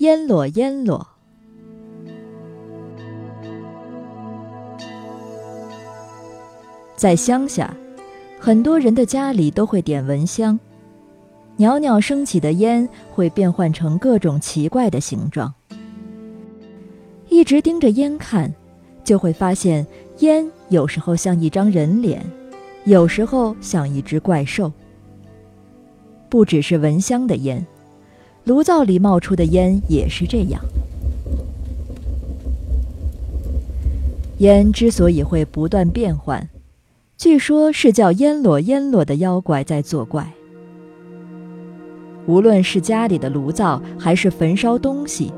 烟落烟落。在乡下，很多人的家里都会点蚊香，袅袅升起的烟会变换成各种奇怪的形状。一直盯着烟看，就会发现烟有时候像一张人脸，有时候像一只怪兽。不只是蚊香的烟。炉灶里冒出的烟也是这样。烟之所以会不断变换，据说是叫烟裸烟裸的妖怪在作怪。无论是家里的炉灶，还是焚烧东西，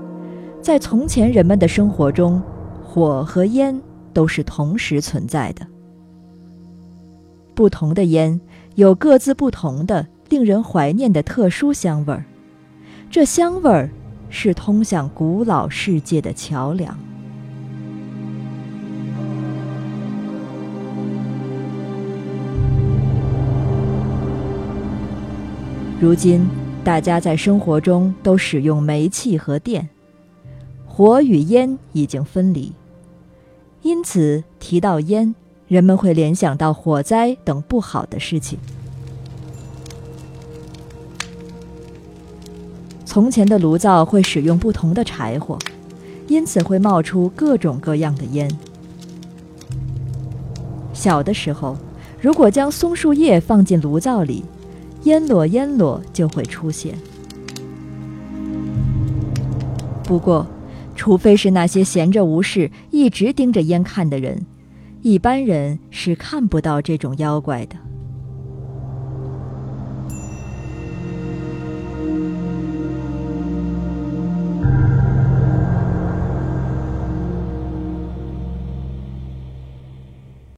在从前人们的生活中，火和烟都是同时存在的。不同的烟有各自不同的、令人怀念的特殊香味儿。这香味儿是通向古老世界的桥梁。如今，大家在生活中都使用煤气和电，火与烟已经分离，因此提到烟，人们会联想到火灾等不好的事情。从前的炉灶会使用不同的柴火，因此会冒出各种各样的烟。小的时候，如果将松树叶放进炉灶里，烟箩烟箩就会出现。不过，除非是那些闲着无事、一直盯着烟看的人，一般人是看不到这种妖怪的。